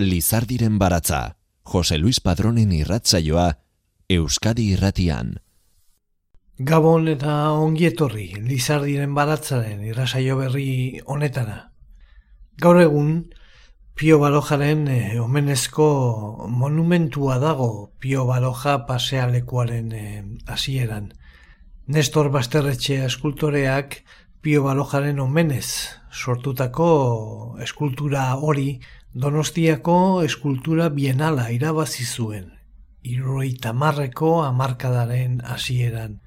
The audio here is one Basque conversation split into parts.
Lizardiren baratza, Jose Luis Padronen irratzaioa, Euskadi irratian. Gabon eta ongietorri, Lizardiren baratzaren irrasaio berri honetara. Gaur egun, Pio Balojaren eh, omenezko monumentua dago Pio Baloja pasealekuaren eh, hasieran. Nestor Basterretxe eskultoreak Pio Balojaren omenez sortutako eskultura hori Donostiako eskultura bienala irabazi zuen, irroi tamarreko amarkadaren hasieran.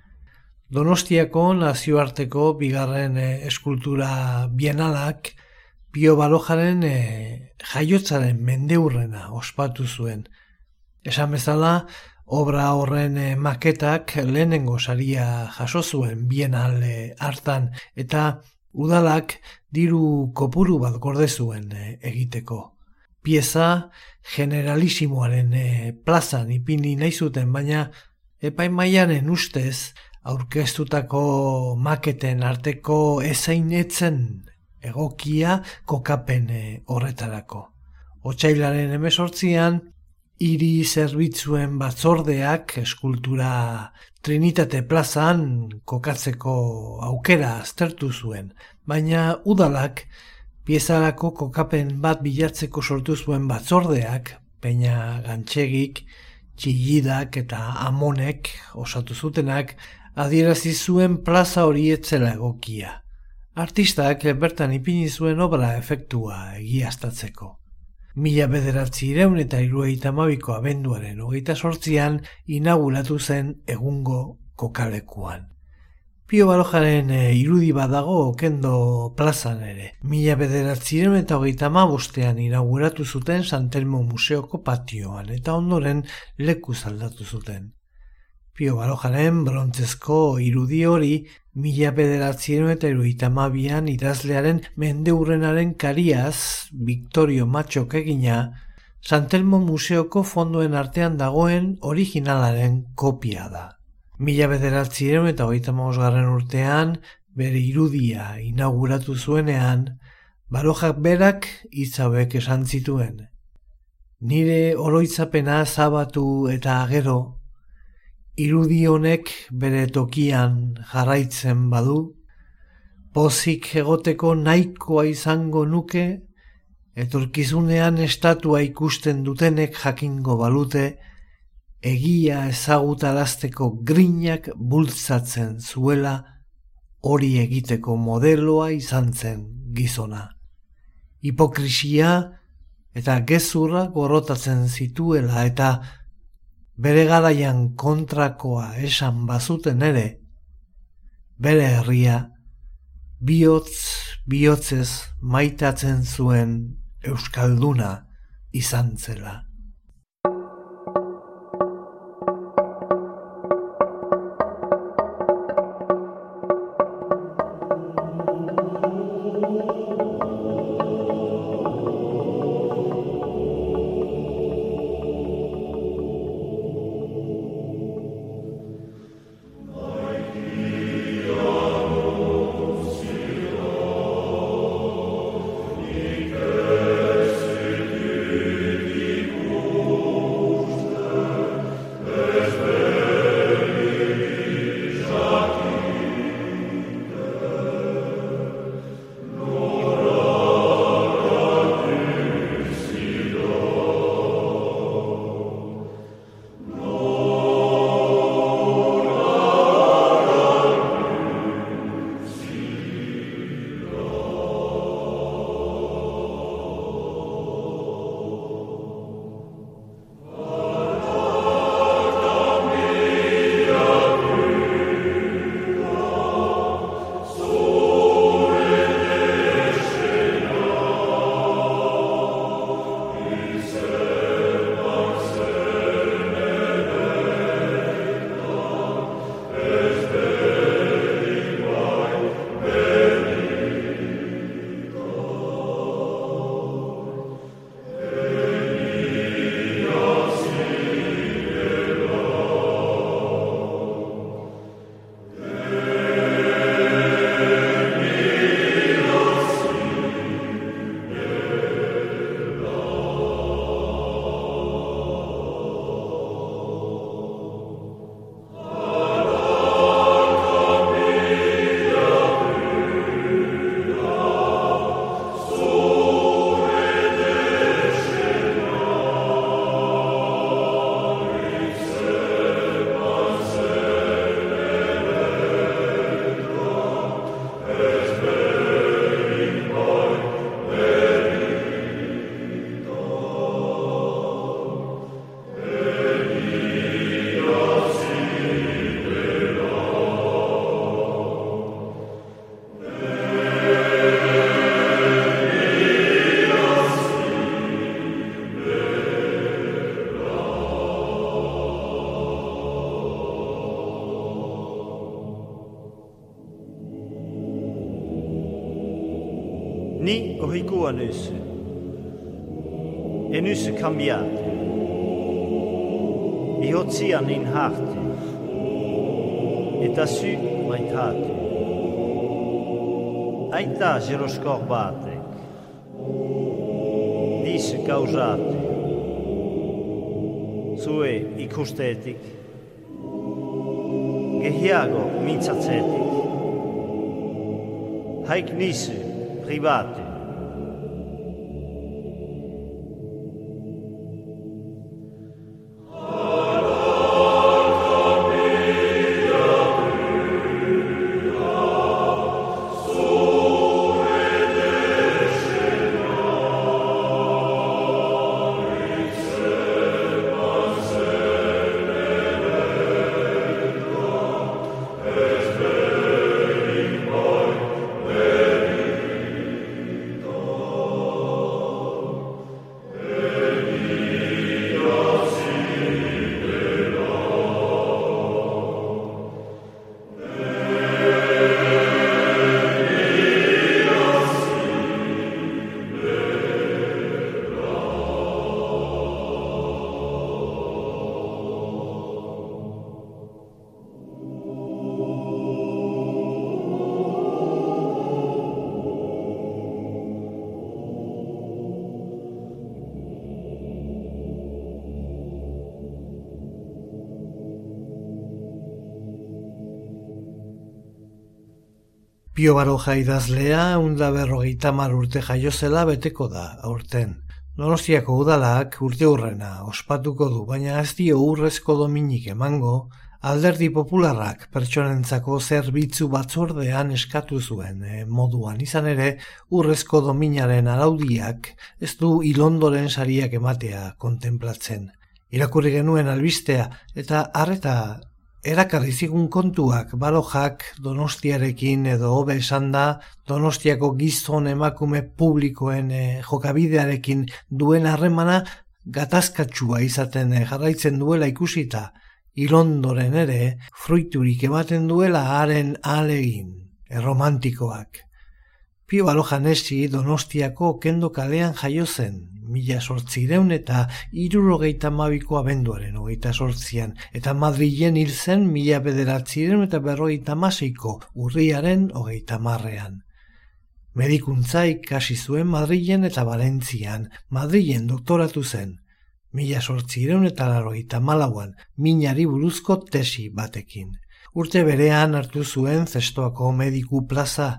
Donostiako nazioarteko bigarren eh, eskultura bienalak Pio Balojaren e, jaiotzaren mendeurrena ospatu zuen. Esan bezala, obra horren e, maketak lehenengo saria jaso zuen bienale hartan eta udalak diru kopuru bat gorde zuen egiteko pieza generalisimoaren e, plazan ipini nahi zuten, baina epaimaianen ustez aurkeztutako maketen arteko ezainetzen egokia kokapen e, horretarako. Otsailaren emesortzian, hiri zerbitzuen batzordeak eskultura Trinitate plazan kokatzeko aukera aztertu zuen, baina udalak piezarako kokapen bat bilatzeko sortu zuen batzordeak, peina gantxegik, txillidak eta amonek osatu zutenak, adierazi zuen plaza hori etzela egokia. Artistak bertan ipini zuen obra efektua egiaztatzeko. Mila bederatzi ireun eta irueita mabiko abenduaren hogeita sortzian inauguratu zen egungo kokalekuan. Pio Balojaren e, irudi badago okendo plazan ere. Mila bederatziren eta hogeita bostean inauguratu zuten Santelmo Museoko patioan eta ondoren leku zaldatu zuten. Pio Balojaren brontzezko irudi hori mila bederatziren eta iruita mabian idazlearen mendeurrenaren kariaz, Victorio Matxok egina, Santelmo Museoko fonduen artean dagoen originalaren kopia da. Mila bederatzireun eta hogeita garren urtean, bere irudia inauguratu zuenean, balojak berak itzauek esan zituen. Nire oroitzapena zabatu eta agero, irudi honek bere tokian jarraitzen badu, pozik egoteko nahikoa izango nuke, etorkizunean estatua ikusten dutenek jakingo balute, egia ezagutarazteko grinak bultzatzen zuela hori egiteko modeloa izan zen gizona. Hipokrisia eta gezurra gorotatzen zituela eta bere garaian kontrakoa esan bazuten ere, bere herria bihotz bihotzez maitatzen zuen euskalduna izan zela. Nüsse. E Nüsse cambiate. E ozean in harte. E tassù maitate. Aità se lo scorbate. Disse causate. Sue i costetic. Gehiago minzazetic. Haik nisse private. Pio Baroja idazlea unda berrogeita mar urte jaiozela beteko da, aurten. Donostiako udalak urte hurrena ospatuko du, baina ez dio urrezko dominik emango, alderdi popularrak pertsonentzako zerbitzu batzordean eskatu zuen e, moduan izan ere urrezko dominaren araudiak ez du ilondoren sariak ematea kontemplatzen. Irakurri genuen albistea eta harreta erakarri zigun kontuak balojak donostiarekin edo hobe esan da donostiako gizon emakume publikoen e, jokabidearekin duen harremana gatazkatsua izaten e, jarraitzen duela ikusita ilondoren ere fruiturik ematen duela haren alegin erromantikoak. Pio Baloja Nesi donostiako kendo kalean jaio zen, mila sortzireun eta irurogeita mabiko abenduaren hogeita sortzian, eta Madrilen hil zen mila bederatzireun eta berrogeita masiko urriaren hogeita marrean. Medikuntza ikasi zuen Madrilen eta Valentzian, Madrilen doktoratu zen, mila sortzireun eta larrogeita malauan, minari buruzko tesi batekin. Urte berean hartu zuen zestoako mediku plaza,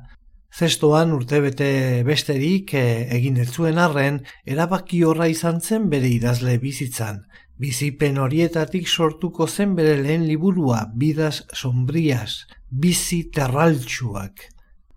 Zestoan urtebete besterik e, egin ez zuen arren, erabaki horra izan zen bere idazle bizitzan. Bizipen horietatik sortuko zen bere lehen liburua, Bidas Sombrias, Bizi Terraltsuak.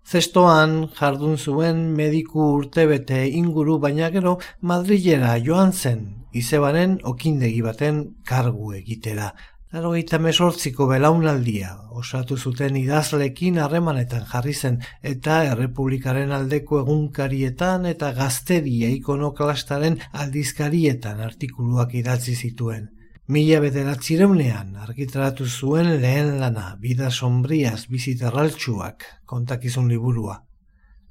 Zestoan jardun zuen mediku urtebete inguru baina gero Madrilera joan zen, izebaren okindegi baten kargu egitera. Laro mesortziko belaunaldia osatu zuten idazlekin harremanetan jarri zen eta errepublikaren aldeko egunkarietan eta gazteria ikonoklastaren aldizkarietan artikuluak idatzi zituen. Mila bederatzireunean argitaratu zuen lehen lana, bida sombriaz biziterraltsuak, kontakizun liburua.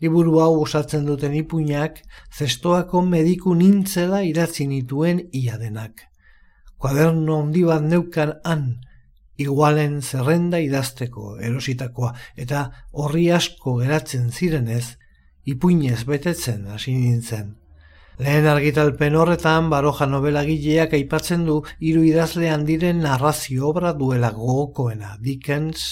Liburu hau osatzen duten ipuinak, zestoako mediku nintzela idatzi nituen ia denak kuaderno handi bat neukan han, igualen zerrenda idazteko erositakoa, eta horri asko geratzen zirenez, ipuinez betetzen hasi nintzen. Lehen argitalpen horretan, baroja novela gileak aipatzen du hiru idazle handiren narrazio obra duela gogokoena, Dickens,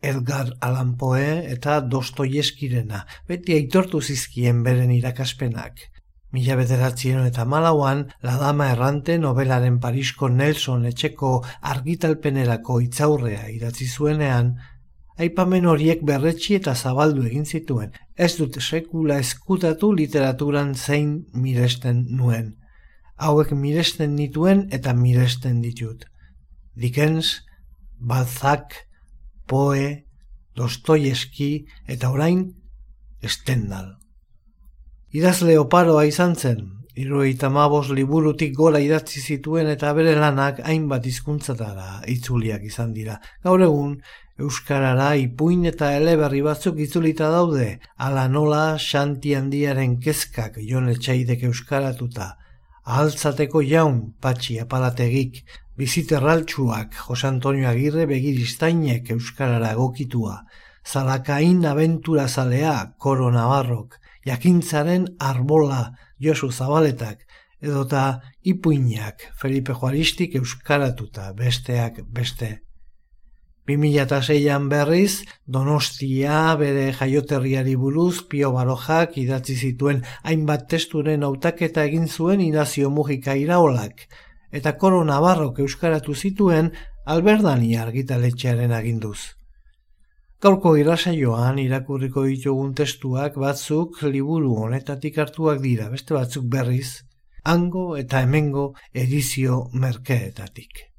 Edgar Allan Poe eta Dostoieskirena, beti aitortu zizkien beren irakaspenak. Mila bederatzien eta malauan, La Dama Errante novelaren Parisko Nelson etxeko argitalpenerako itzaurrea idatzi zuenean, aipamen horiek berretxi eta zabaldu egin zituen, ez dut sekula eskutatu literaturan zein miresten nuen. Hauek miresten nituen eta miresten ditut. Dickens, Balzac, Poe, Dostoyeski eta orain Stendhal. Idazle oparoa izan zen, Iruita mabos liburutik gora idatzi zituen eta bere lanak hainbat hizkuntzatara itzuliak izan dira. Gaur egun, Euskarara ipuin eta eleberri batzuk itzulita daude, ala nola xanti handiaren kezkak jon etxaidek euskaratuta, ahaltzateko jaun patxi apalategik, biziterraltsuak Jose Antonio Agirre begiristainek euskarara egokitua, zalakain abentura zalea koro nabarrok, jakintzaren arbola Josu Zabaletak, edota ipuinak Felipe Juaristik euskaratuta besteak beste. 2006an berriz, Donostia bere jaioterriari buruz Pio Barojak idatzi zituen hainbat testuren hautaketa egin zuen Inazio Mujika iraolak, eta Koro Navarrok euskaratu zituen Alberdani argitaletxearen aginduz. Gaurko irasaioan irakurriko ditugun testuak batzuk liburu honetatik hartuak dira, beste batzuk berriz, hango eta hemengo edizio merkeetatik.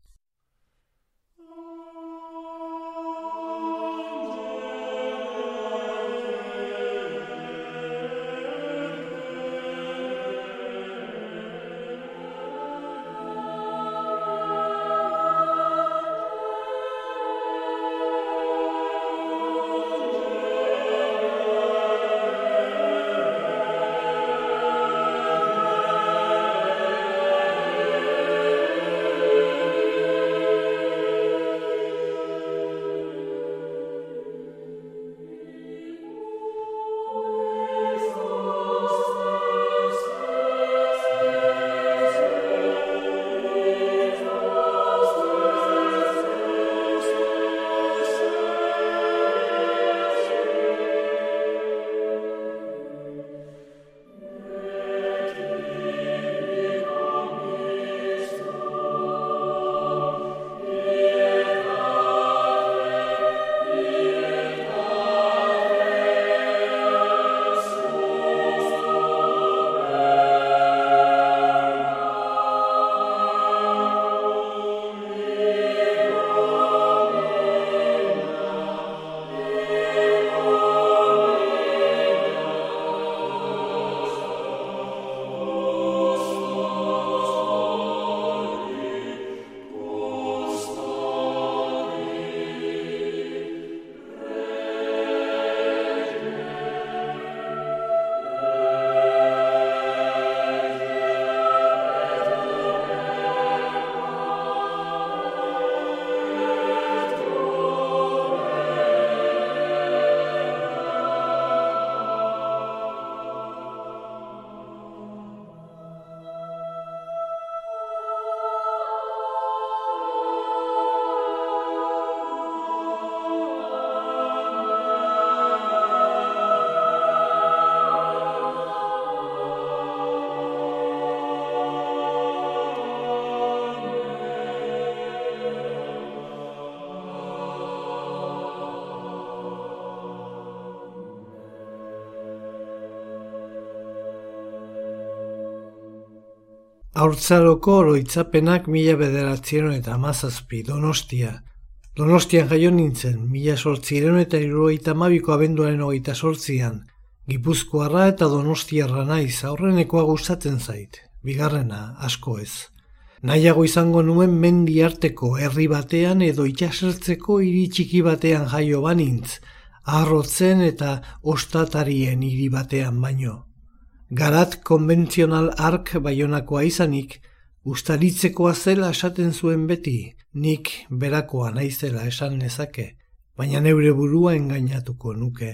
Haurtzaroko oroitzapenak mila bederatzieron eta amazazpi, Donostia. Donostian jaio nintzen, mila sortziren eta iruroita mabiko abenduaren hogeita sortzian. Gipuzkoarra eta Donostiarra naiz, aurrenekoa gustatzen zait. Bigarrena, asko ez. Nahiago izango nuen mendi arteko herri batean edo itxasertzeko hiri txiki batean jaio banintz, arrotzen eta ostatarien hiri batean baino. Garat konbentzional ark baionakoa izanik, ustaritzekoa zela esaten zuen beti, nik berakoa naizela esan nezake, baina neure burua engainatuko nuke.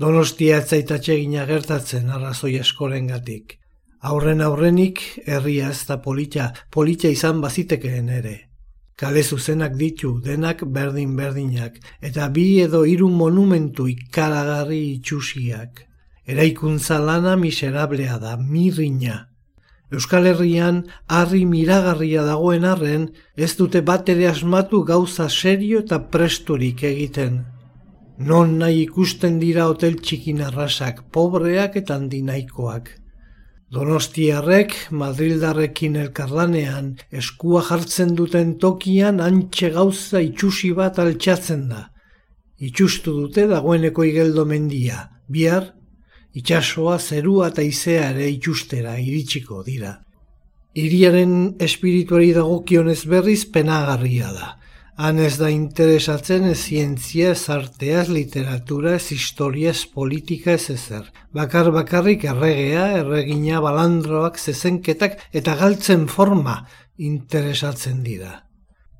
Donostia etzaitatxe gina gertatzen arrazoi eskoren gatik. Aurren aurrenik, herria ez da polita, polita izan bazitekeen ere. Kale zuzenak ditu, denak berdin-berdinak, eta bi edo hiru monumentu ikaragarri itxusiak. Eraikuntza lana miserablea da, mirriña. Euskal Herrian harri miragarria dagoen arren, ez dute bat ere asmatu gauza serio eta presturik egiten. Non nahi ikusten dira hotel txikin arrasak, pobreak eta handinaikoak. Donostiarrek, Madrildarrekin elkarlanean, eskua jartzen duten tokian antxe gauza itxusi bat altxatzen da. Itxustu dute dagoeneko igeldo mendia, bihar itxasoa, zerua eta izea ere itxustera iritsiko dira. Iriaren espirituari dagokionez berriz penagarria da. Han ez da interesatzen ez zientzia, ez artea, ez literatura, ez historia, ez politika, ez ezer. Bakar bakarrik erregea, erregina, balandroak, zezenketak eta galtzen forma interesatzen dira.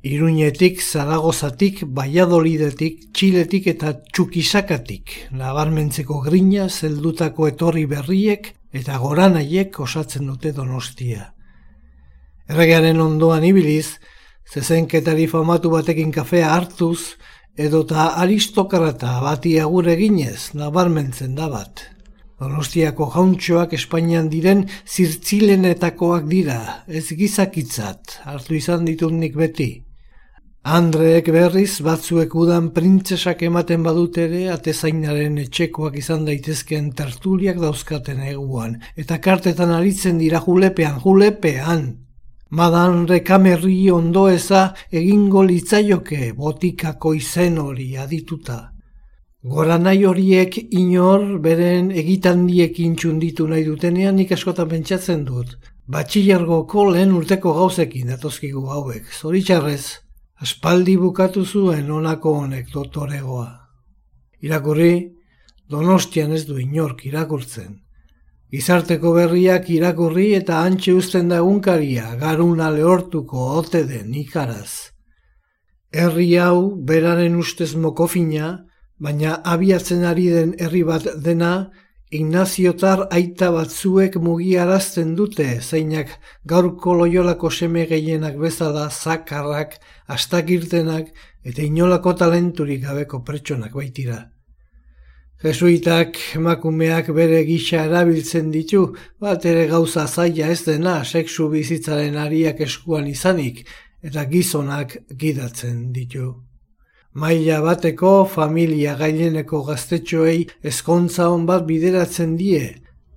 Iruñetik, Zaragozatik, Baiadolidetik, Txiletik eta Txukisakatik, nabarmentzeko grina, zeldutako etorri berriek eta goranaiek osatzen dute donostia. Erregearen ondoan ibiliz, zezenketari famatu batekin kafea hartuz, edota aristokrata bati agur eginez nabarmentzen da bat. Donostiako jauntxoak Espainian diren zirtzilenetakoak dira, ez gizakitzat, hartu izan ditut beti. Andreek berriz batzuek udan printzesak ematen badut ere atezainaren etxekoak izan daitezkeen tertuliak dauzkaten eguan, eta kartetan aritzen dira julepean, julepean, Madan rekamerri ondo eza egingo litzaioke botikako izen hori adituta. Goranai horiek inor beren egitandiekin txunditu nahi dutenean nik askotan pentsatzen dut. Batxilargoko lehen urteko gauzekin datozkigu hauek. Zoritxarrez, aspaldi bukatu zuen onako honek dotoregoa. Irakurri, donostian ez du inork irakurtzen. Gizarteko berriak irakurri eta antxe uzten da egunkaria garuna lehortuko ote den ikaraz. Herri hau beraren ustez mokofina, baina abiatzen ari den herri bat dena, Ignaziotar aita batzuek mugiarazten dute, zeinak gaurko loiolako seme gehienak bezala zakarrak, astakirtenak eta inolako talenturik gabeko pertsonak baitira. Jesuitak emakumeak bere gisa erabiltzen ditu, bat ere gauza zaila ez dena sexu bizitzaren ariak eskuan izanik eta gizonak gidatzen ditu. Maila bateko familia gaileneko gaztetxoei ezkontza hon bat bideratzen die,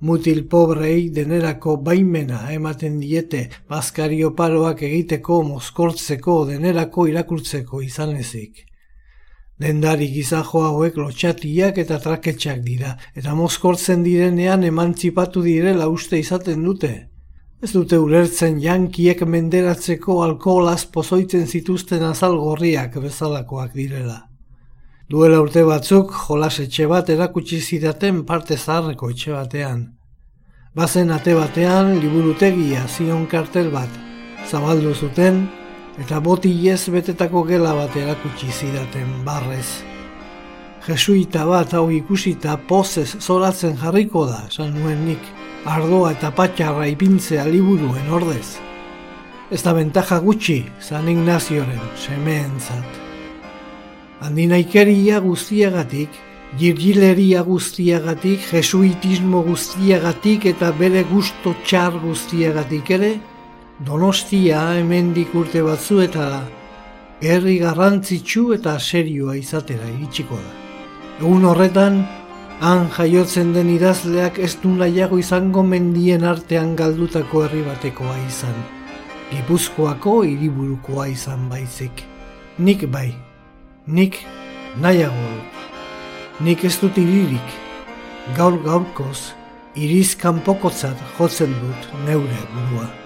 mutil pobrei denerako baimena ematen diete bazkario paroak egiteko mozkortzeko denerako irakurtzeko izan ezik. Dendari gizajo hauek lotxatiak eta traketxak dira, eta mozkortzen direnean emantzipatu direla uste izaten dute. Ez dute ulertzen jankiek menderatzeko alkoholaz pozoitzen zituzten azal gorriak bezalakoak direla. Duela urte batzuk jolas etxe bat erakutsi zidaten parte zaharreko etxe batean. Bazen ate batean liburutegia zion kartel bat. Zabaldu zuten, eta boti ez betetako gela bat erakutsi zidaten barrez. Jesuita bat hau ikusita pozez zoratzen jarriko da, esan nuen nik, ardoa eta patxarra ipintzea liburuen ordez. Ez da bentaja gutxi, San Ignazioren, semeentzat. Handinaikeria guztiagatik, girgileria guztiagatik, jesuitismo guztiagatik eta bere gusto txar guztiagatik ere, Donostia hemendik urte batzu eta herri garrantzitsu eta serioa izatera iritsiko da. Egun horretan, han jaiotzen den idazleak ez du nahiago izango mendien artean galdutako herri batekoa izan. Gipuzkoako hiriburukoa izan baizik. Nik bai, nik nahiago Nik ez dut iririk, gaur gaurkoz, iriz kanpokotzat jotzen dut neure burua.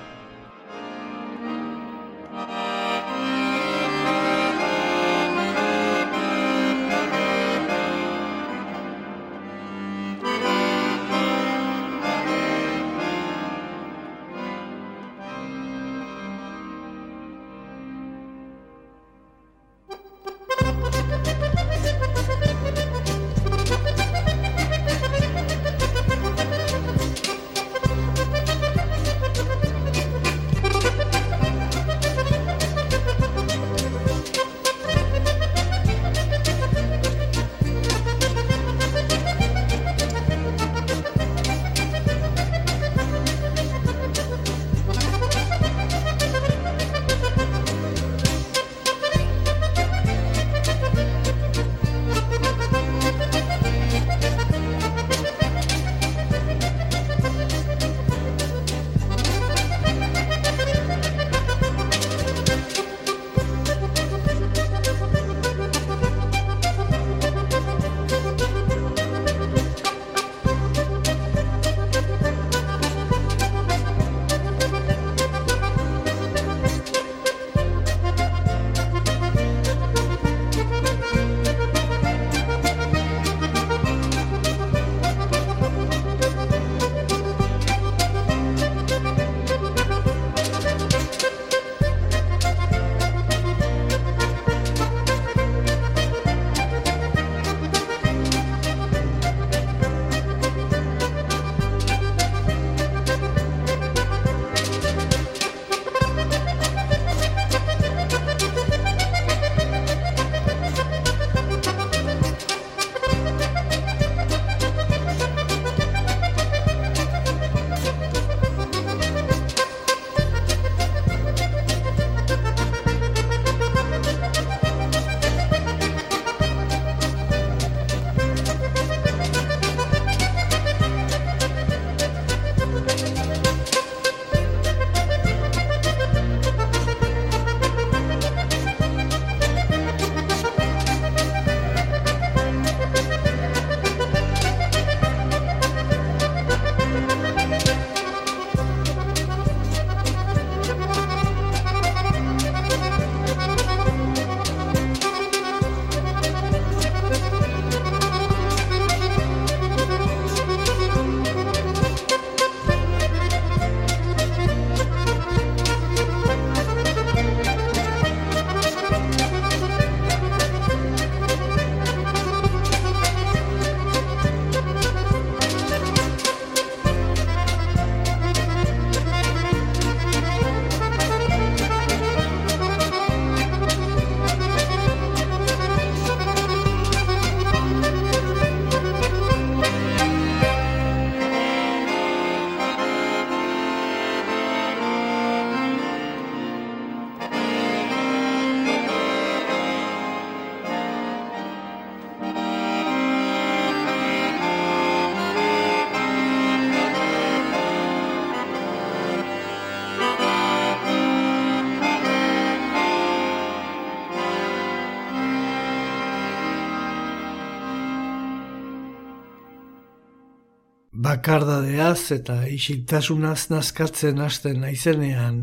Bakardadeaz eta isiltasunaz nazkatzen hasten naizenean,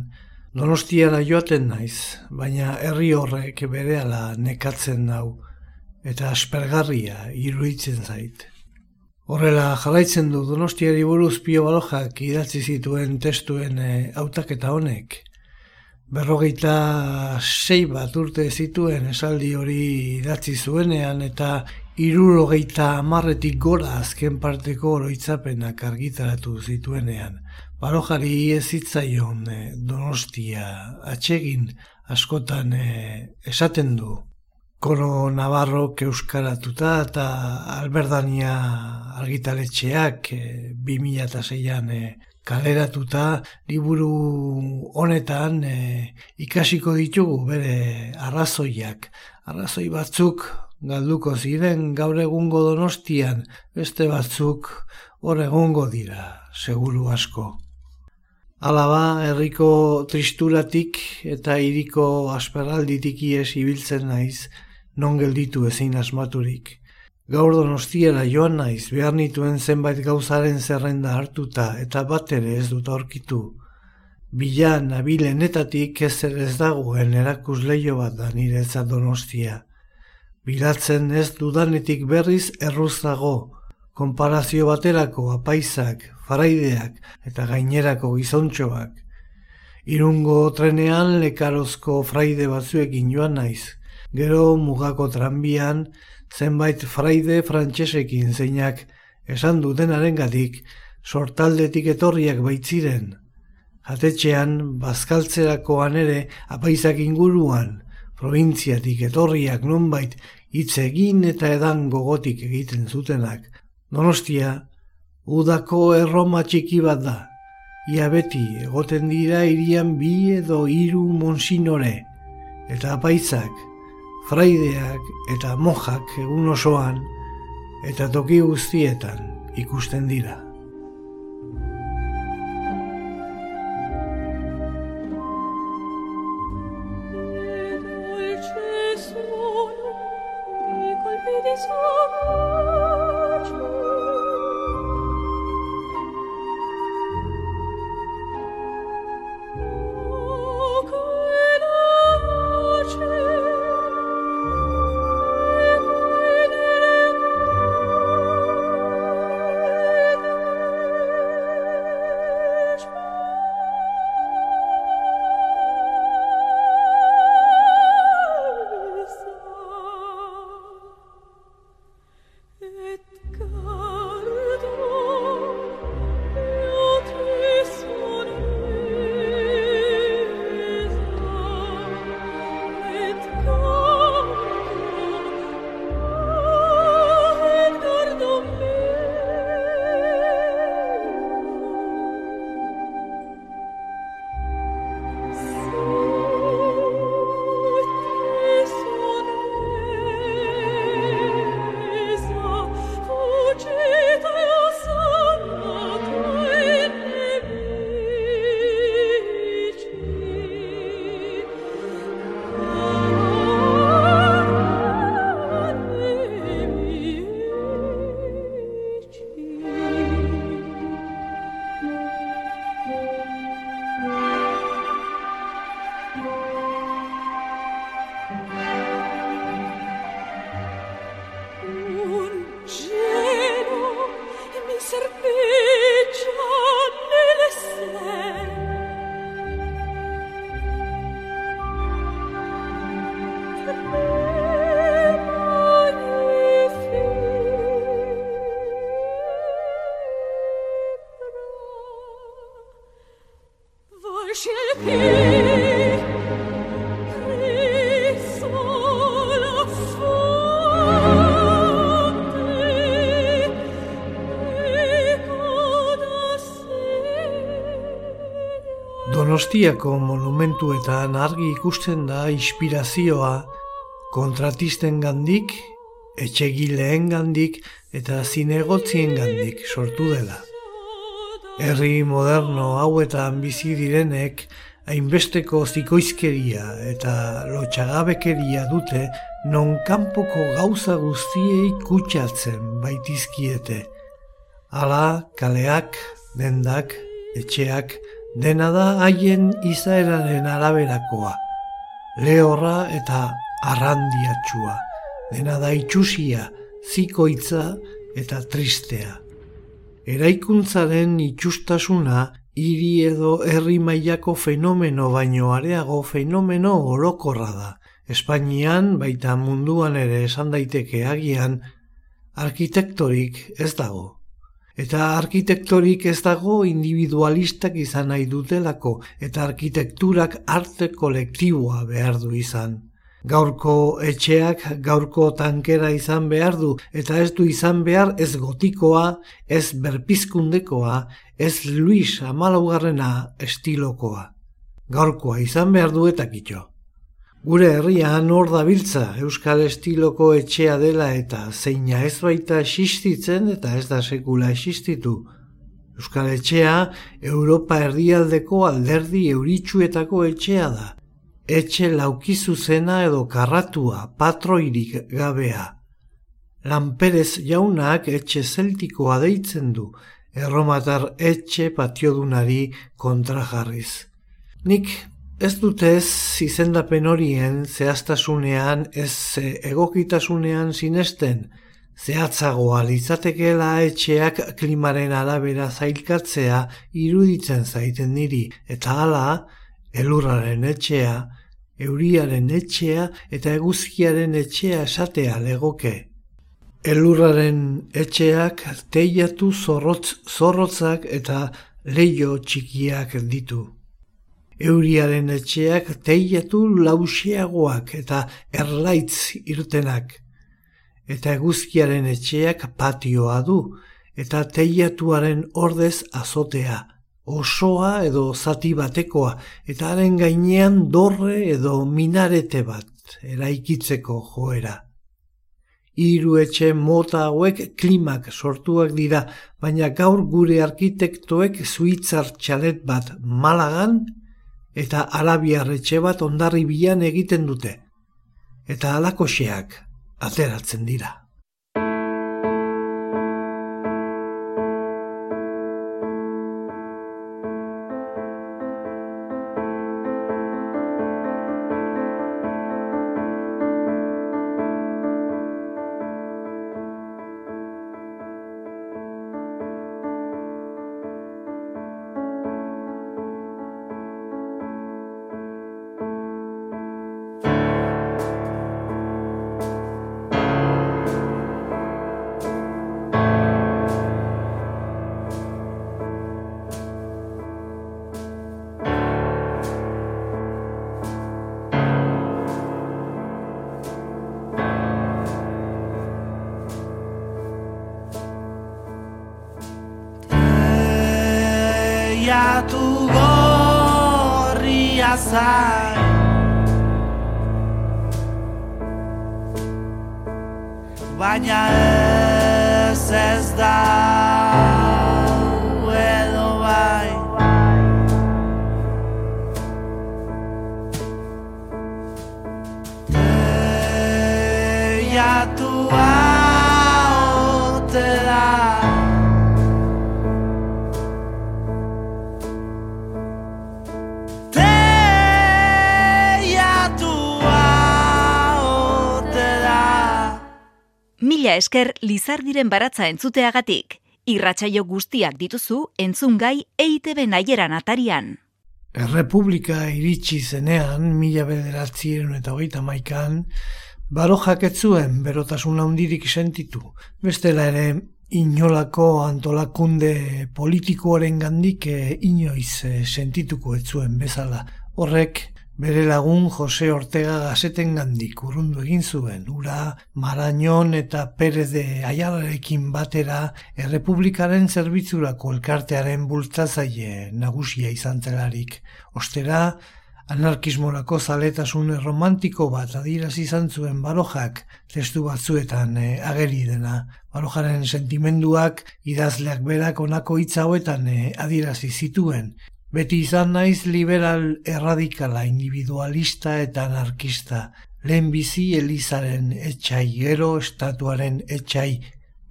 donostiara joaten naiz, baina herri horrek berehala nekatzen nau, eta aspergarria iruditzen zait. Horrela jarraitzen du Donostiari buruz Pio Balojak idatzi zituen testuen eh, hautaketa honek. Berrogeita sei bat urte zituen esaldi hori idatzi zuenean eta irurogeita amarretik gora azken parteko oroitzapenak argitaratu zituenean. Balojari ez zitzaion eh, Donostia atsegin askotan eh, esaten du Koro Navarro euskaratuta eta Alberdania argitaletxeak e, eh, 2006an e, kaleratuta liburu honetan eh, ikasiko ditugu bere arrazoiak. Arrazoi batzuk galduko ziren gaur egungo donostian, beste batzuk hor egongo dira, seguru asko. Alaba, herriko tristuratik eta hiriko asperalditik ies ibiltzen naiz, non gelditu ezin asmaturik. Gaur donostiera joan naiz behar nituen zenbait gauzaren zerrenda hartuta eta bat ere ez dut aurkitu. Bila nabilenetatik ez ere ez dagoen erakus leio bat da nire donostia. Bilatzen ez dudanetik berriz erruz dago, konparazio baterako apaizak, faraideak eta gainerako gizontxoak. Irungo trenean lekarozko fraide batzuekin joan naiz, Gero mugako tranbian zenbait fraide frantsesekin zeinak esan dutenaren gatik sortaldetik etorriak baitziren. Jatetxean, bazkaltzerakoan ere apaizak inguruan, provintziatik etorriak nonbait hitz egin eta edan gogotik egiten zutenak. Donostia, udako erroma txiki bat da. Ia beti egoten dira irian bi edo hiru monsinore, eta apaizak, fraideak eta mojak egun osoan eta toki guztietan ikusten dira. Donostiako monumentuetan argi ikusten da inspirazioa kontratisten gandik, etxegileen gandik eta zinegotzien gandik sortu dela. Herri moderno hauetan bizi direnek hainbesteko zikoizkeria eta lotxagabekeria dute non kanpoko gauza guztiei kutsatzen baitizkiete. Hala, kaleak, dendak, etxeak, dena da haien izaeraren araberakoa. Lehorra eta arrandiatxua, dena da itxusia, zikoitza eta tristea. Eraikuntzaren itxustasuna hiri edo herri mailako fenomeno baino areago fenomeno orokorra da. Espainian baita munduan ere esan daiteke agian arkitektorik ez dago. Eta arkitektorik ez dago individualistak izan nahi dutelako eta arkitekturak arte kolektiboa behar du izan. Gaurko etxeak gaurko tankera izan behar du eta ez du izan behar ez gotikoa, ez berpizkundekoa, ez Luis amalaugarrena estilokoa. Gaurkoa izan behar du eta kitxo. Gure herrian hor da biltza Euskal estiloko etxea dela eta zeina ez baita existitzen eta ez da sekula existitu. Euskal etxea Europa erdialdeko alderdi euritsuetako etxea da etxe laukizu zena edo karratua, patroirik gabea. Lanperez jaunak etxe zeltikoa deitzen du, erromatar etxe patiodunari kontrajarriz. Nik ez dute ez izendapen horien zehaztasunean ez egokitasunean sinesten, zehatzagoa litzatekela etxeak klimaren arabera zailkatzea iruditzen zaiten niri, eta hala, elurraren etxea, euriaren etxea eta eguzkiaren etxea esatea legoke. Elurraren etxeak teiatu zorrotz, zorrotzak eta leio txikiak ditu. Euriaren etxeak teiatu lausiagoak eta erlaitz irtenak. Eta eguzkiaren etxeak patioa du eta teiatuaren ordez azotea osoa edo zati batekoa, eta haren gainean dorre edo minarete bat eraikitzeko joera. Hiru etxe mota hauek klimak sortuak dira, baina gaur gure arkitektoek zuitzar txalet bat malagan eta arabiar etxe bat ondarri bilan egiten dute. Eta alakoxeak ateratzen dira. Esker Lizardiren baratza entzuteagatik. Irratsaio guztiak dituzu entzungai EITB naieran atarian. Errepublika iritsi zenean, mila bederatzien eta hogeita maikan, baro jaketzuen berotasun handirik sentitu. Bestela ere, inolako antolakunde politikoaren gandik eh, inoiz eh, sentituko etzuen bezala. Horrek, Bere lagun Jose Ortega gazeten gandik urrundu egin zuen, ura Marañon eta Perez de Ayalarekin batera Errepublikaren zerbitzurako elkartearen bultzazaile nagusia izan zelarik. Ostera, anarkismorako zaletasun romantiko bat adiraz izan zuen barojak testu batzuetan e, ageri dena. Barojaren sentimenduak idazleak berak onako hitza hauetan e, adirazi zituen, Beti izan naiz liberal erradikala individualista eta anarkista, lehen bizi elizaren etxai, gero estatuaren etxai,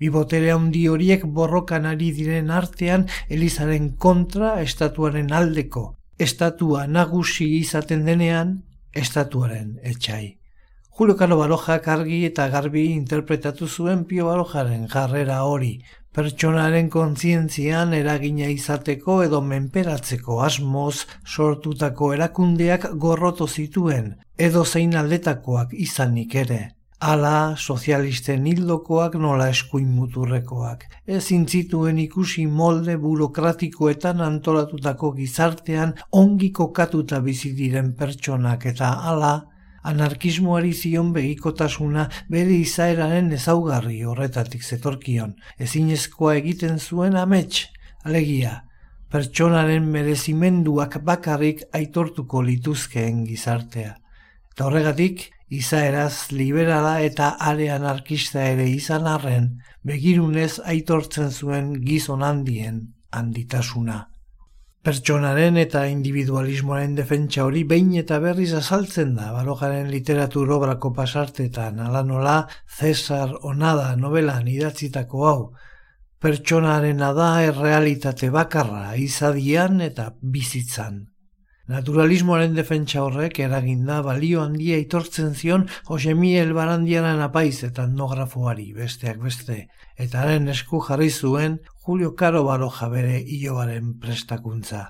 Bibotere handi horiek borrokan ari diren artean Elizaren kontra estatuaren aldeko. Estatua nagusi izaten denean, estatuaren etxai. Julio Caro Barojak argi eta garbi interpretatu zuen Pio Barojaren jarrera hori, pertsonaren kontzientzian eragina izateko edo menperatzeko asmoz sortutako erakundeak gorroto zituen, edo zein aldetakoak izanik ere. Ala, sozialisten hildokoak nola eskuin muturrekoak. Ez intzituen ikusi molde burokratikoetan antolatutako gizartean ongi kokatuta bizi diren pertsonak eta ala, anarkismoari zion begikotasuna bere izaeraren ezaugarri horretatik zetorkion. Ezinezkoa egiten zuen amets, alegia, pertsonaren merezimenduak bakarrik aitortuko lituzkeen gizartea. Eta horregatik, izaeraz liberala eta are anarkista ere izan arren, begirunez aitortzen zuen gizon handien handitasuna. Pertsonaren eta individualismoaren defentsa hori behin eta berriz azaltzen da, barojaren literatur obrako pasartetan, ala nola Cesar Onada novelan idatzitako hau, pertsonaren da errealitate bakarra izadian eta bizitzan. Naturalismoaren defentsa horrek eraginda balio handia itortzen zion Jose Miel Barandiaran apaiz eta etnografoari besteak beste, eta haren esku jarri zuen Julio Caro Baroja bere ilobaren prestakuntza.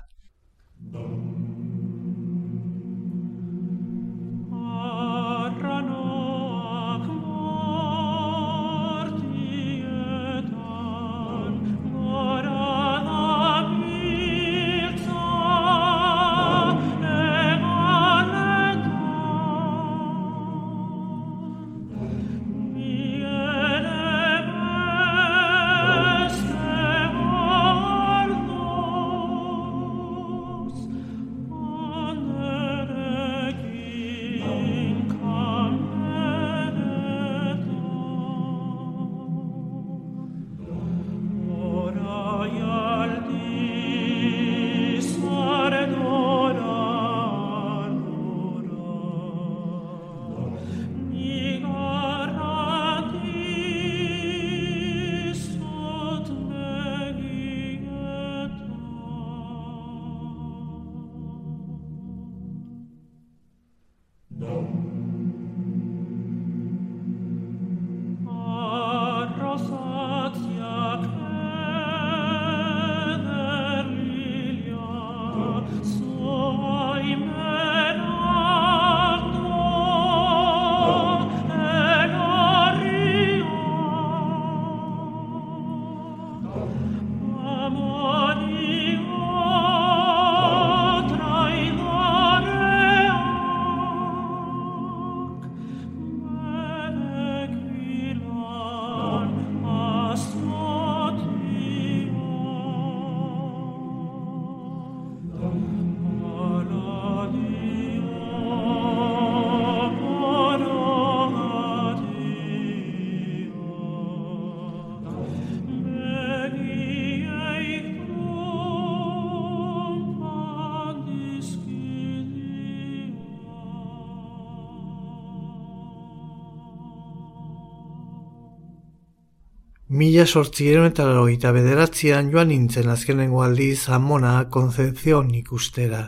Mila sortzieron eta laroita bederatzean joan nintzen azkenengo aldiz amona konzepzion ikustera.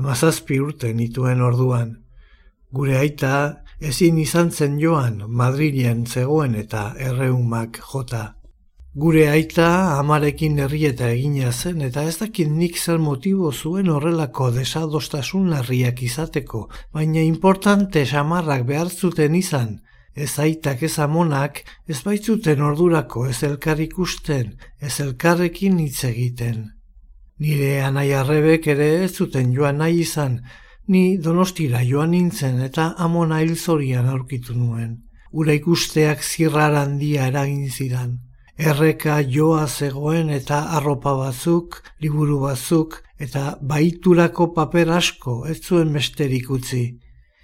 Amazazpi urte nituen orduan. Gure aita ezin izan zen joan Madrilen zegoen eta erreumak jota. Gure aita amarekin herrieta egina zen eta ez dakit nik zer motibo zuen horrelako desadostasun larriak izateko, baina importante samarrak behar zuten izan, ez aitak ez amonak ez baitzuten ordurako ez elkar ikusten, ez elkarrekin hitz egiten. Nire anai arrebek ere ez zuten joan nahi izan, ni donostira joan nintzen eta amona hilzorian aurkitu nuen. Ura ikusteak zirrar handia eragin zidan. Erreka joa zegoen eta arropa batzuk, liburu batzuk eta baiturako paper asko ez zuen besterik utzi.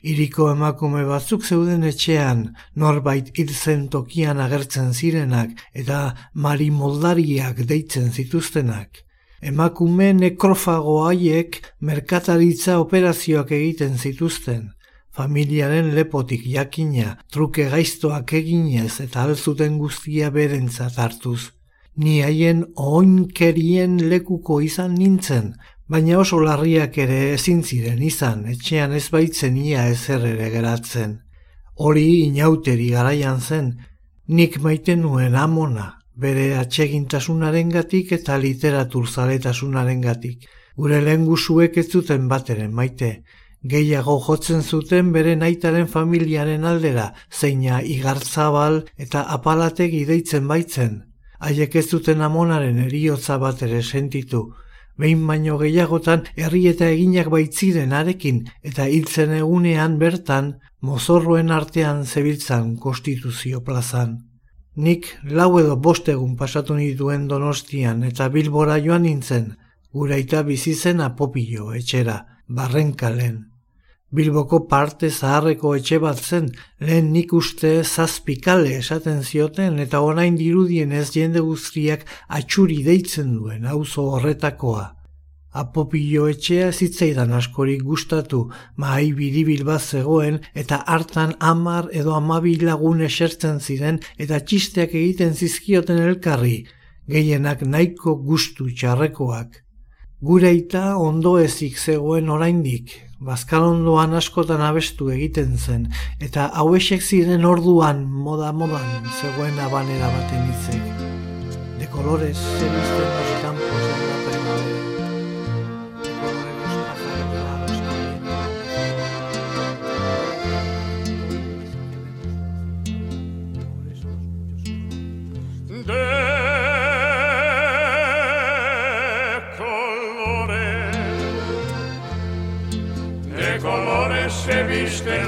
Iriko emakume batzuk zeuden etxean, norbait hiltzen tokian agertzen zirenak eta mari moldariak deitzen zituztenak. Emakume nekrofago haiek merkataritza operazioak egiten zituzten. familiaren lepotik jakina, truke gaiztoak eginez eta alzuten guztia berentzat hartuz. Ni haien oinkerien lekuko izan nintzen, baina oso larriak ere ezin ziren izan, etxean ez baitzen ia ezer ere geratzen. Hori inauteri garaian zen, nik maite nuen amona, bere atsegintasunaren gatik eta literatur zaletasunaren gatik. Gure lehen guzuek ez zuten bateren maite, gehiago jotzen zuten bere naitaren familiaren aldera, zeina igartzabal eta apalategi deitzen baitzen. Haiek ez zuten amonaren eriotza bat ere sentitu, behin baino gehiagotan herri eta eginak baitziren arekin eta hiltzen egunean bertan mozorroen artean zebiltzan konstituzio plazan. Nik lau edo bost egun pasatu nituen donostian eta bilbora joan nintzen, guraita bizi zen apopillo etxera, barrenkalen. Bilboko parte zaharreko etxe bat zen, lehen nik uste zazpikale esaten zioten eta orain dirudien ez jende guztiak atxuri deitzen duen auzo horretakoa. Apopillo etxea zitzaidan askorik gustatu, mahai biribil bat zegoen eta hartan amar edo amabil lagun esertzen ziren eta txisteak egiten zizkioten elkarri, gehienak nahiko gustu txarrekoak. Gureita ondo ezik zegoen oraindik, bazkalondoan askotan abestu egiten zen, eta hauesek ziren orduan moda-modan zegoen abanera baten itzek. De colores se visten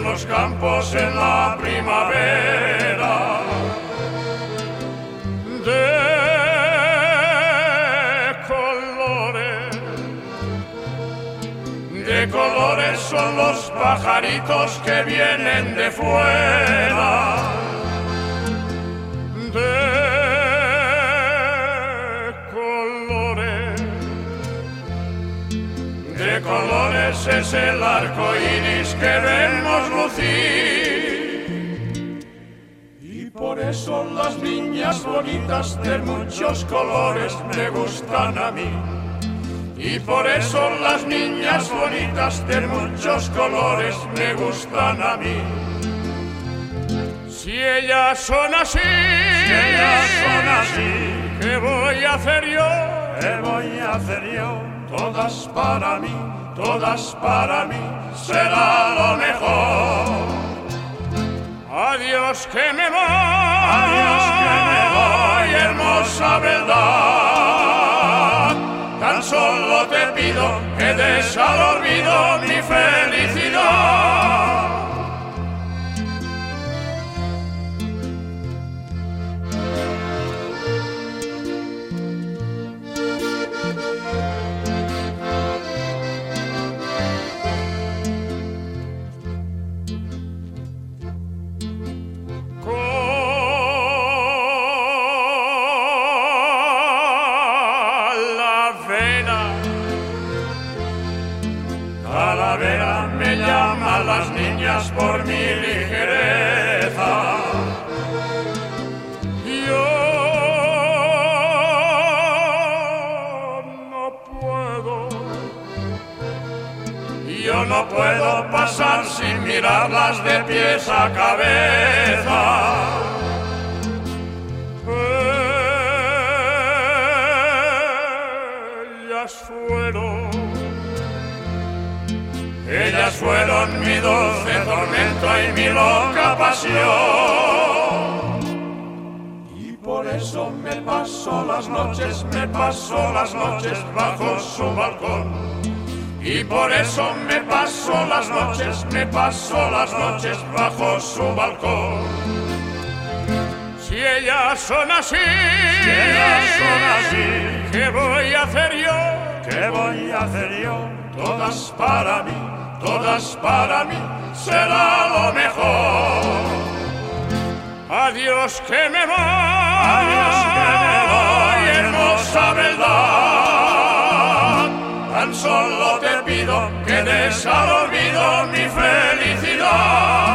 los campos en la primavera. De colores, de colores son los pajaritos que vienen de fuera. Colores es el arco iris que vemos lucir. Y por eso las niñas bonitas de muchos colores me gustan a mí. Y por eso las niñas bonitas de muchos colores me gustan a mí. Si ellas son así, si ellas son así, ¿qué voy a hacer yo? ¿Qué voy a hacer yo? todas para mí, todas para mí, será lo mejor. Adiós que me voy, adiós que me voy, hermosa verdad. Tan solo te pido que des al olvido mi felicidad. Por mi ligereza. Yo no puedo, yo no puedo pasar sin mirarlas de pies a cabeza. Ellas fueron ellas fueron mi dulce tormento y mi loca pasión. Y por eso me paso las noches, me paso las noches bajo su balcón. Y por eso me paso las noches, me paso las noches bajo su balcón. Si ellas son así, si ellas son así, ¿qué voy a hacer yo? ¿Qué voy a hacer yo? Todas para mí todas para mí será lo mejor. Adiós que me voy, adiós que me voy, hermosa verdad. Tan solo te pido que des al olvido mi felicidad.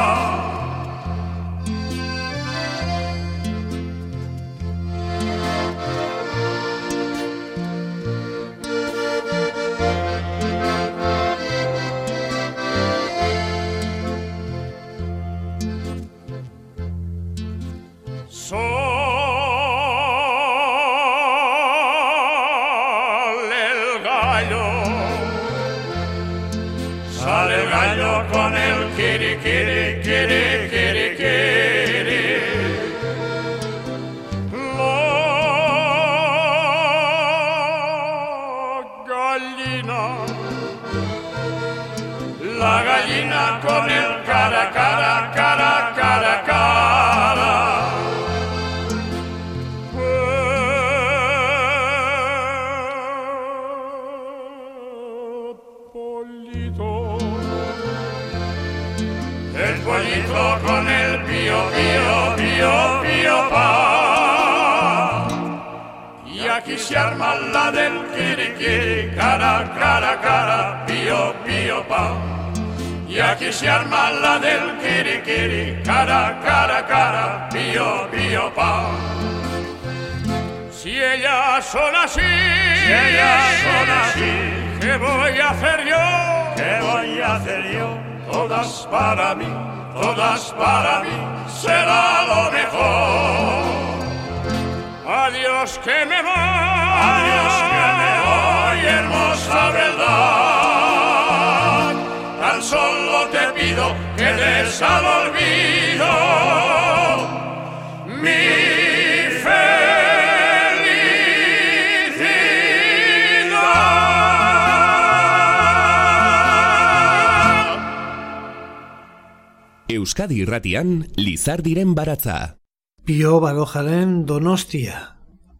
Pío, pío, pa. Y aquí se arma la del kiri, cara, cara, cara, pío, pío, pa. Y aquí se arma la del kiri, cara, cara, cara, pío, pío, pa. Si ellas son así, si ellas son así, ¿qué voy a hacer yo? ¿Qué voy a hacer yo? Todas para mí, todas para mí, será lo mejor. Adiós que me voy, adiós que me voy, hermosa verdad. Tan solo te pido que des al olvido mi Euskadi irratian Lizardiren baratza. Pio Barojaren Donostia.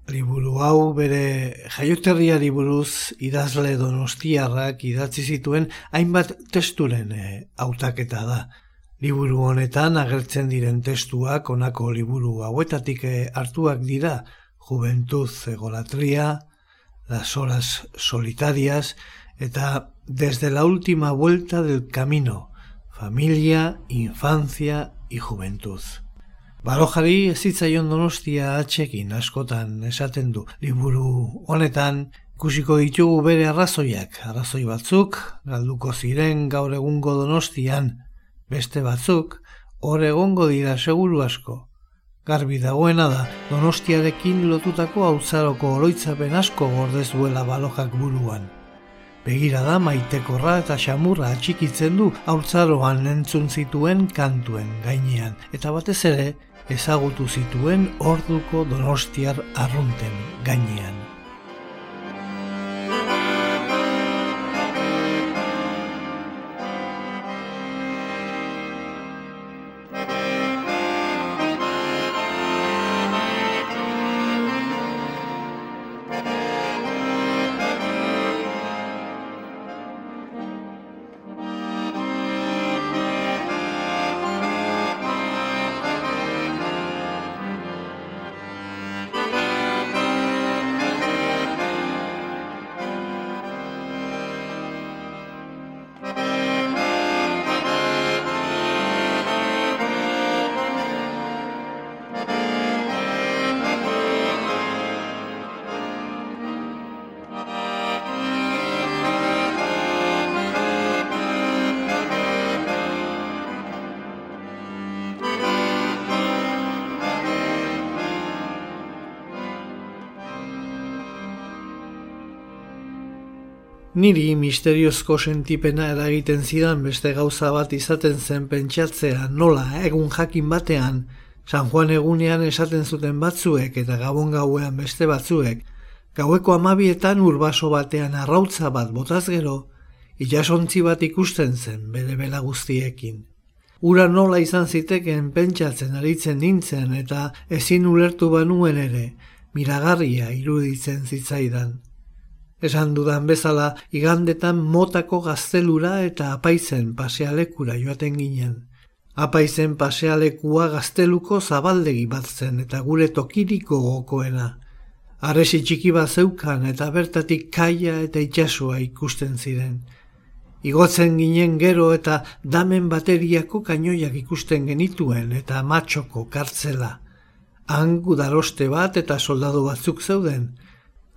Liburu hau bere jaioterriari buruz idazle donostiarrak idatzi zituen hainbat testuren eh, hautaketa da. Liburu honetan agertzen diren testuak honako liburu hauetatik eh, hartuak dira Juventuz egolatria, Las horas solitarias eta Desde la última vuelta del camino, Familia, Infancia y Juventud. Barojari ez zitzaion donostia atxekin askotan esaten du. Liburu honetan ikusiko ditugu bere arrazoiak. Arrazoi batzuk, galduko ziren gaur egungo donostian, beste batzuk, hor egongo dira seguru asko. Garbi dagoena da, donostiarekin lotutako hautzaroko oroitzapen asko gordez duela balojak buruan. Begira da maitekorra eta xamurra atxikitzen du haurtzaroan entzun zituen kantuen gainean, eta batez ere ezagutu zituen orduko donostiar arrunten gainean. Niri misteriozko sentipena eragiten zidan beste gauza bat izaten zen pentsatzea nola egun jakin batean, San Juan egunean esaten zuten batzuek eta gabon gauean beste batzuek, gaueko amabietan urbaso batean arrautza bat botaz gero, itxasontzi bat ikusten zen bere bela guztiekin. Ura nola izan zitekeen pentsatzen aritzen nintzen eta ezin ulertu banuen ere, miragarria iruditzen zitzaidan. Esan dudan bezala, igandetan motako gaztelura eta apaizen pasealekura joaten ginen. Apaizen pasealekua gazteluko zabaldegi bat zen eta gure tokiriko gokoena. Arresi txiki bat zeukan eta bertatik kaia eta itxasua ikusten ziren. Igotzen ginen gero eta damen bateriako kainoiak ikusten genituen eta matxoko kartzela. Han gudaroste bat eta soldadu batzuk zeuden.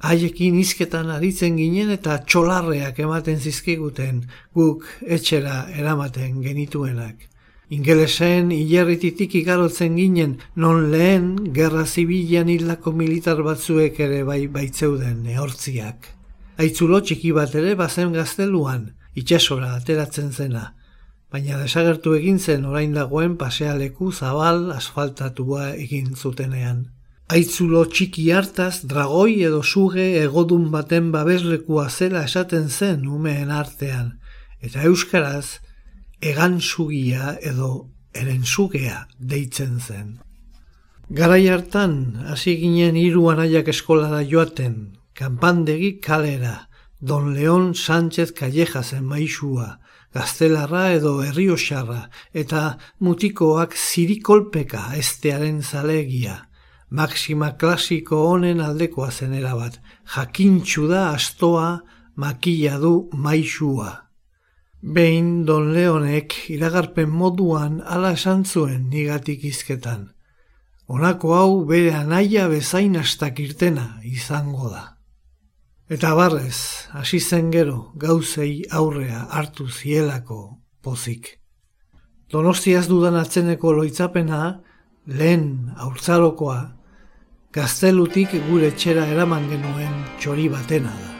Haiekin izketan aritzen ginen eta txolarreak ematen zizkiguten guk etxera eramaten genituenak. Ingelesen hilerrititik igarotzen ginen non lehen gerra zibilan hildako militar batzuek ere bai baitzeuden neortziak. Aitzulo txiki bat ere bazen gazteluan, itxasora ateratzen zena, baina desagertu egin zen orain dagoen pasealeku zabal asfaltatua egin zutenean. Aitzulo txiki hartaz, dragoi edo suge egodun baten babeslekua zela esaten zen umeen artean, eta euskaraz, egan sugia edo erensugea deitzen zen. Garai hartan, hasi ginen hiru anaiak eskolara joaten, kanpandegi kalera, Don Leon Sánchez Callejasen maisua, gaztelarra edo herriosarra, eta mutikoak zirikolpeka estearen zalegia, Maxima klasiko honen aldekoa zenera bat, jakintxu da astoa, makila du maixua. Behin Don Leonek iragarpen moduan ala esan zuen nigatik izketan. Honako hau bere anaia bezain astak irtena izango da. Eta barrez, hasi zen gero gauzei aurrea hartu zielako pozik. Donostiaz dudan atzeneko loitzapena, lehen aurtzarokoa, gaztelutik gure txera eraman genuen txori batena da.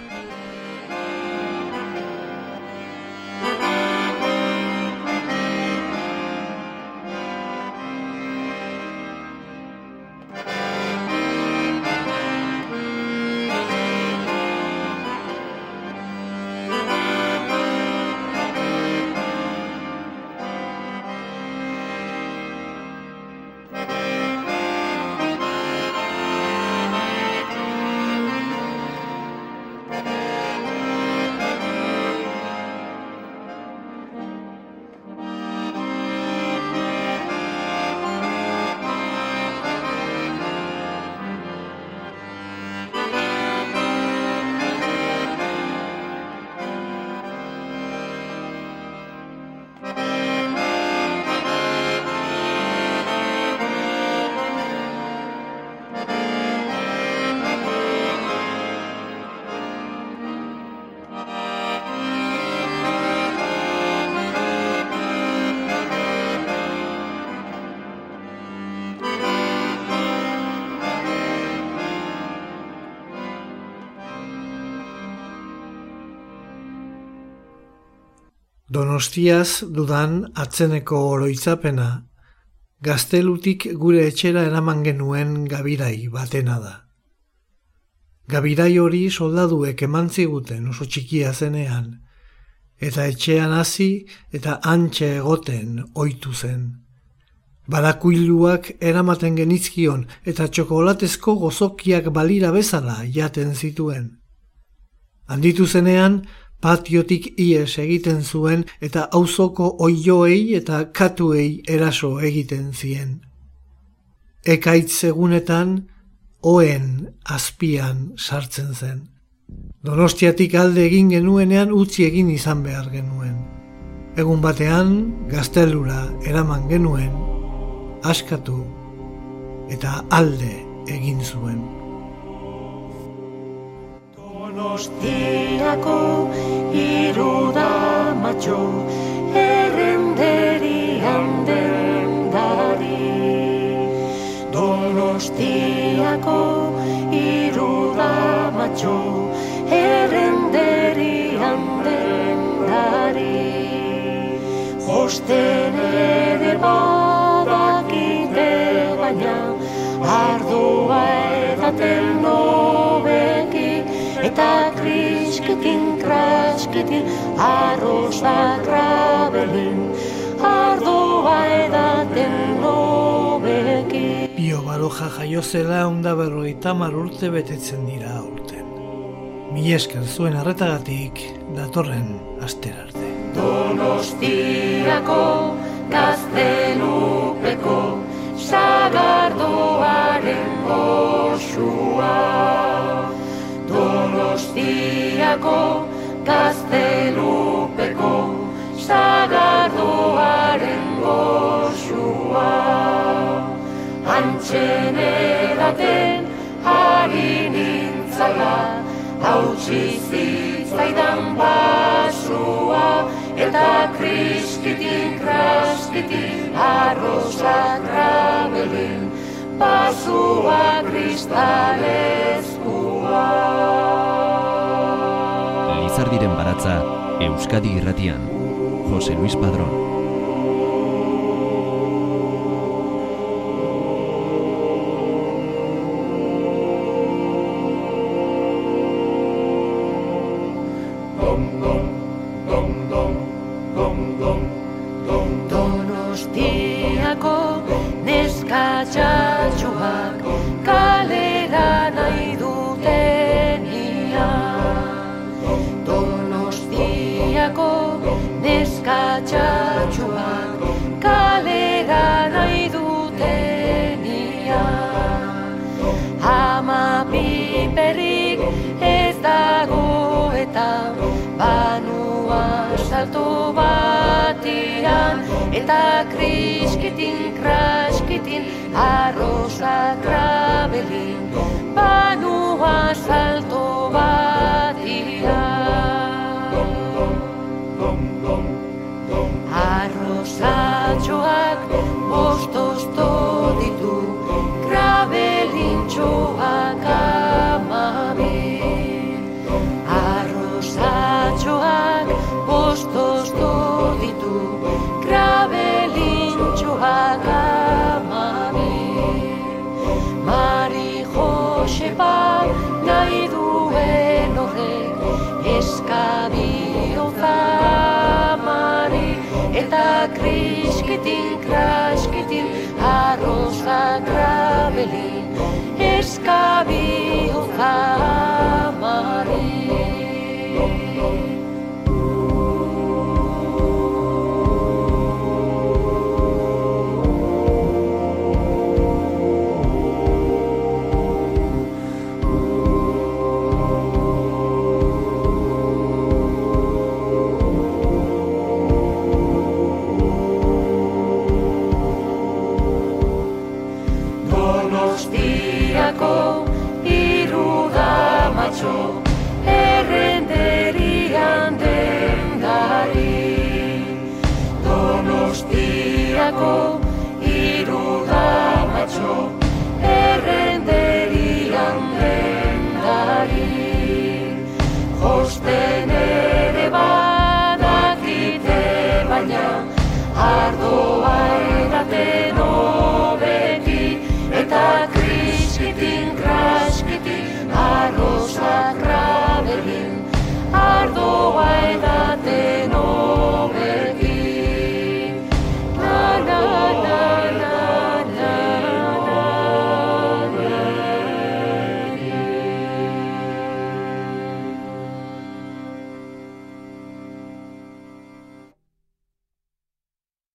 Donostiaz dudan atzeneko oroitzapena, gaztelutik gure etxera eraman genuen gabirai batena da. Gabirai hori soldaduek eman ziguten oso txikia zenean, eta etxean hasi eta antxe egoten ohitu zen. Barakuiluak eramaten genizkion eta txokolatezko gozokiak balira bezala jaten zituen. Handitu zenean, patiotik ies egiten zuen eta auzoko oioei eta katuei eraso egiten zien. Ekaitz egunetan, oen azpian sartzen zen. Donostiatik alde egin genuenean utzi egin izan behar genuen. Egun batean, gaztelura eraman genuen, askatu eta alde egin zuen. Donostiako iruda matxo errenderi handen dari. Donostiako iruda matxo errenderi handen dari. Josten arroz akrabelin, ardoa edaten nobeki. Bio baroja jaio zela onda berroita urte betetzen dira urten. Mi esker zuen arretagatik datorren aster arte. Donostiako gaztelupeko sagardoaren goxua. Donostiako gaztelupeko sagardoaren goxua. Antxen edaten ari nintzala, hautsi zitzaidan basua, eta kriskitin, kraskitin, arrozak rabelin, Ardatza, Euskadi irratian, Jose Luis Padrón. Arrosa ta krabeli eskabi hojabu.